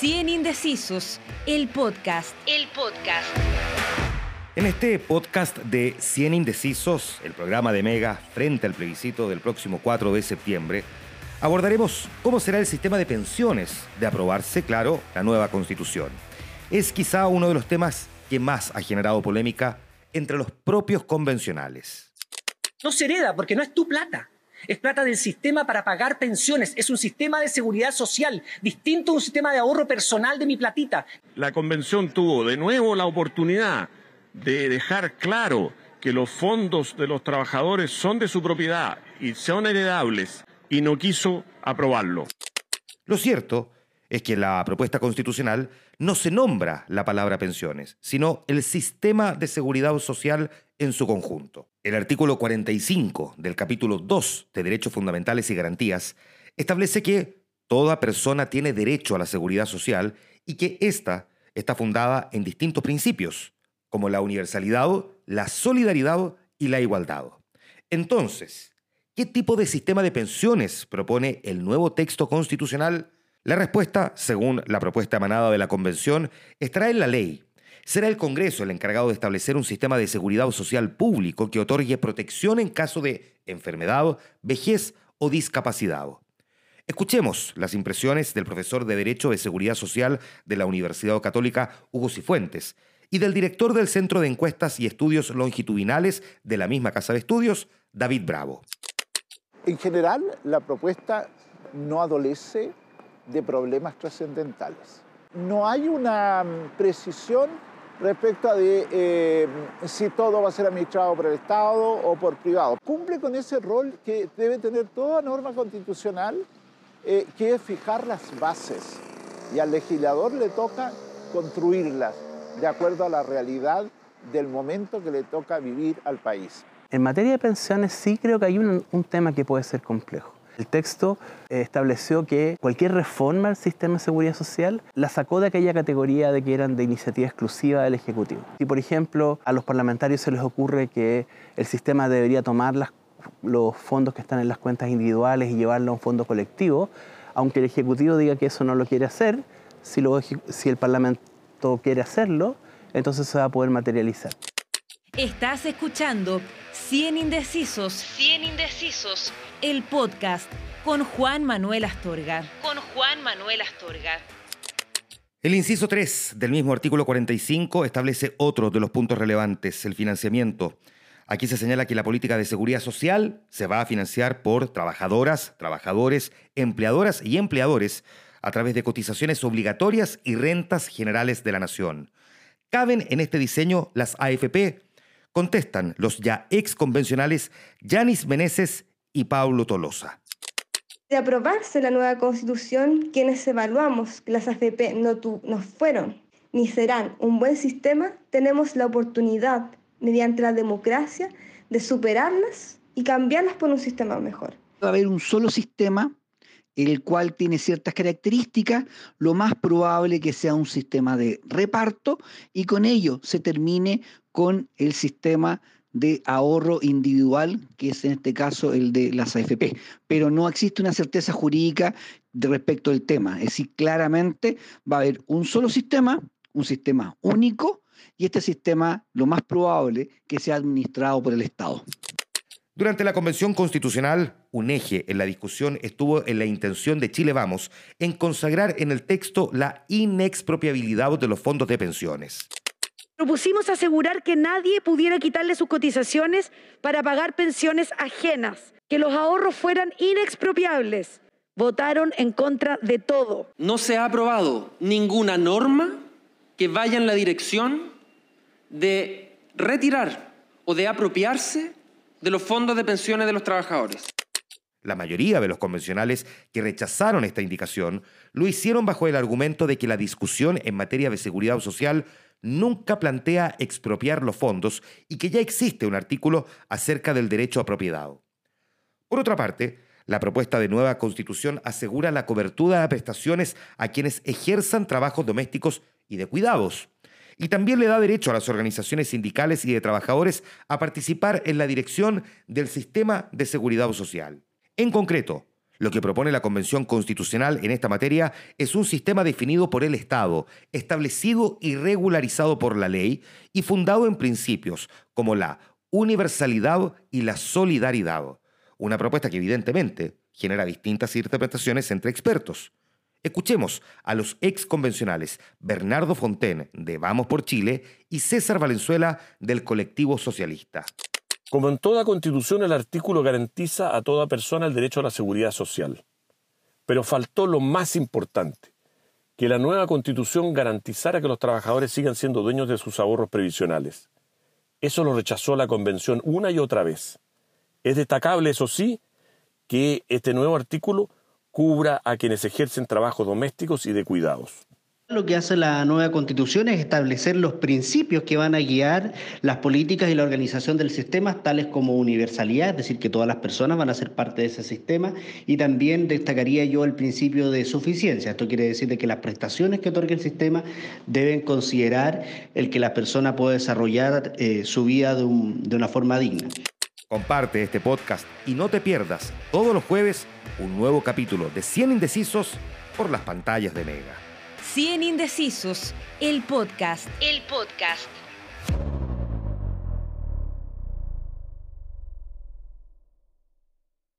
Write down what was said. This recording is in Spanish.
100 Indecisos, el podcast. El podcast. En este podcast de 100 Indecisos, el programa de Mega frente al plebiscito del próximo 4 de septiembre, abordaremos cómo será el sistema de pensiones de aprobarse, claro, la nueva constitución. Es quizá uno de los temas que más ha generado polémica entre los propios convencionales. No se hereda porque no es tu plata. Es plata del sistema para pagar pensiones. Es un sistema de seguridad social, distinto a un sistema de ahorro personal de mi platita. La convención tuvo de nuevo la oportunidad de dejar claro que los fondos de los trabajadores son de su propiedad y son heredables y no quiso aprobarlo. Lo cierto es que la propuesta constitucional no se nombra la palabra pensiones, sino el sistema de seguridad social en su conjunto. El artículo 45 del capítulo 2 de Derechos Fundamentales y Garantías establece que toda persona tiene derecho a la seguridad social y que ésta está fundada en distintos principios, como la universalidad, la solidaridad y la igualdad. Entonces, ¿qué tipo de sistema de pensiones propone el nuevo texto constitucional? La respuesta, según la propuesta emanada de la Convención, estará en la ley. Será el Congreso el encargado de establecer un sistema de seguridad social público que otorgue protección en caso de enfermedad, vejez o discapacidad. Escuchemos las impresiones del profesor de Derecho de Seguridad Social de la Universidad Católica, Hugo Cifuentes, y del director del Centro de Encuestas y Estudios Longitudinales de la misma Casa de Estudios, David Bravo. En general, la propuesta no adolece de problemas trascendentales. No hay una mm, precisión respecto a eh, si todo va a ser administrado por el Estado o por privado. Cumple con ese rol que debe tener toda norma constitucional, eh, que es fijar las bases. Y al legislador le toca construirlas de acuerdo a la realidad del momento que le toca vivir al país. En materia de pensiones sí creo que hay un, tema que puede ser complejo. El texto eh, estableció que cualquier reforma al sistema de seguridad social la sacó de aquella categoría de que eran de iniciativa exclusiva del Ejecutivo. Si, por ejemplo, a los parlamentarios se les ocurre que el sistema debería tomar los fondos que están en las cuentas individuales y llevarlo a un fondo colectivo, aunque el Ejecutivo diga que eso no lo quiere hacer, si, si el Parlamento quiere hacerlo, entonces se va a poder materializar. Estás escuchando 100 Indecisos. 100 Indecisos. El podcast con Juan Manuel Astorga. Con Juan Manuel Astorga. El inciso 3 del mismo artículo 45 establece otro de los puntos relevantes, el financiamiento. Aquí se señala que la política de seguridad social se va a financiar por trabajadoras, trabajadores, empleadoras y empleadores a través de cotizaciones obligatorias y rentas generales de la nación. ¿Caben en este diseño las AFP? Contestan los ya ex convencionales Yanis Meneses y Paulo Tolosa. De aprobarse la nueva constitución, quienes evaluamos que las AFP no, no fueron ni serán un buen sistema, tenemos la oportunidad, mediante la democracia, de superarlas y cambiarlas por un sistema mejor. Va a haber un solo sistema el cual tiene ciertas características, lo más probable que sea un sistema de reparto y con ello se termine con el sistema de ahorro individual, que es en este caso el de las AFP. Pero no existe una certeza jurídica respecto del tema. Es decir, claramente va a haber un solo sistema, un sistema único, y este sistema lo más probable que sea administrado por el Estado. Durante la Convención Constitucional, un eje en la discusión estuvo en la intención de Chile Vamos en consagrar en el texto la inexpropiabilidad de los fondos de pensiones. Propusimos asegurar que nadie pudiera quitarle sus cotizaciones para pagar pensiones ajenas, que los ahorros fueran inexpropiables. Votaron en contra de todo. No se ha aprobado ninguna norma que vaya en la dirección de retirar o de apropiarse de los fondos de pensiones de los trabajadores. La mayoría de los convencionales que rechazaron esta indicación lo hicieron bajo el argumento de que la discusión en materia de seguridad social nunca plantea expropiar los fondos y que ya existe un artículo acerca del derecho a propiedad. Por otra parte, la propuesta de nueva constitución asegura la cobertura de prestaciones a quienes ejerzan trabajos domésticos y de cuidados y también le da derecho a las organizaciones sindicales y de trabajadores a participar en la dirección del sistema de seguridad social. En concreto, Lo que propone la Convención Constitucional en esta materia es un sistema definido por el Estado, establecido y regularizado por la ley y fundado en principios como la universalidad y la solidaridad. Una propuesta que evidentemente genera distintas interpretaciones entre expertos. Escuchemos a los ex convencionales Bernardo Fonten de Vamos por Chile y César Valenzuela del colectivo socialista. Como en toda constitución, el artículo garantiza a toda persona el derecho a la seguridad social. Pero faltó lo más importante, que la nueva constitución garantizara que los trabajadores sigan siendo dueños de sus ahorros previsionales. Eso lo rechazó la convención una y otra vez. Es destacable, eso sí, que este nuevo artículo cubra a quienes ejercen trabajos domésticos y de cuidados. Lo que hace la nueva constitución es establecer los principios que van a guiar las políticas y la organización del sistema, tales como universalidad, es decir, que todas las personas van a ser parte de ese sistema, y también destacaría yo el principio de suficiencia. Esto quiere decir de que las prestaciones que otorga el sistema deben considerar el que la persona pueda desarrollar eh, su vida de, una forma digna. Comparte este podcast y no te pierdas todos los jueves un nuevo capítulo de 100 Indecisos por las pantallas de Mega. 100 Indecisos, el podcast. El podcast.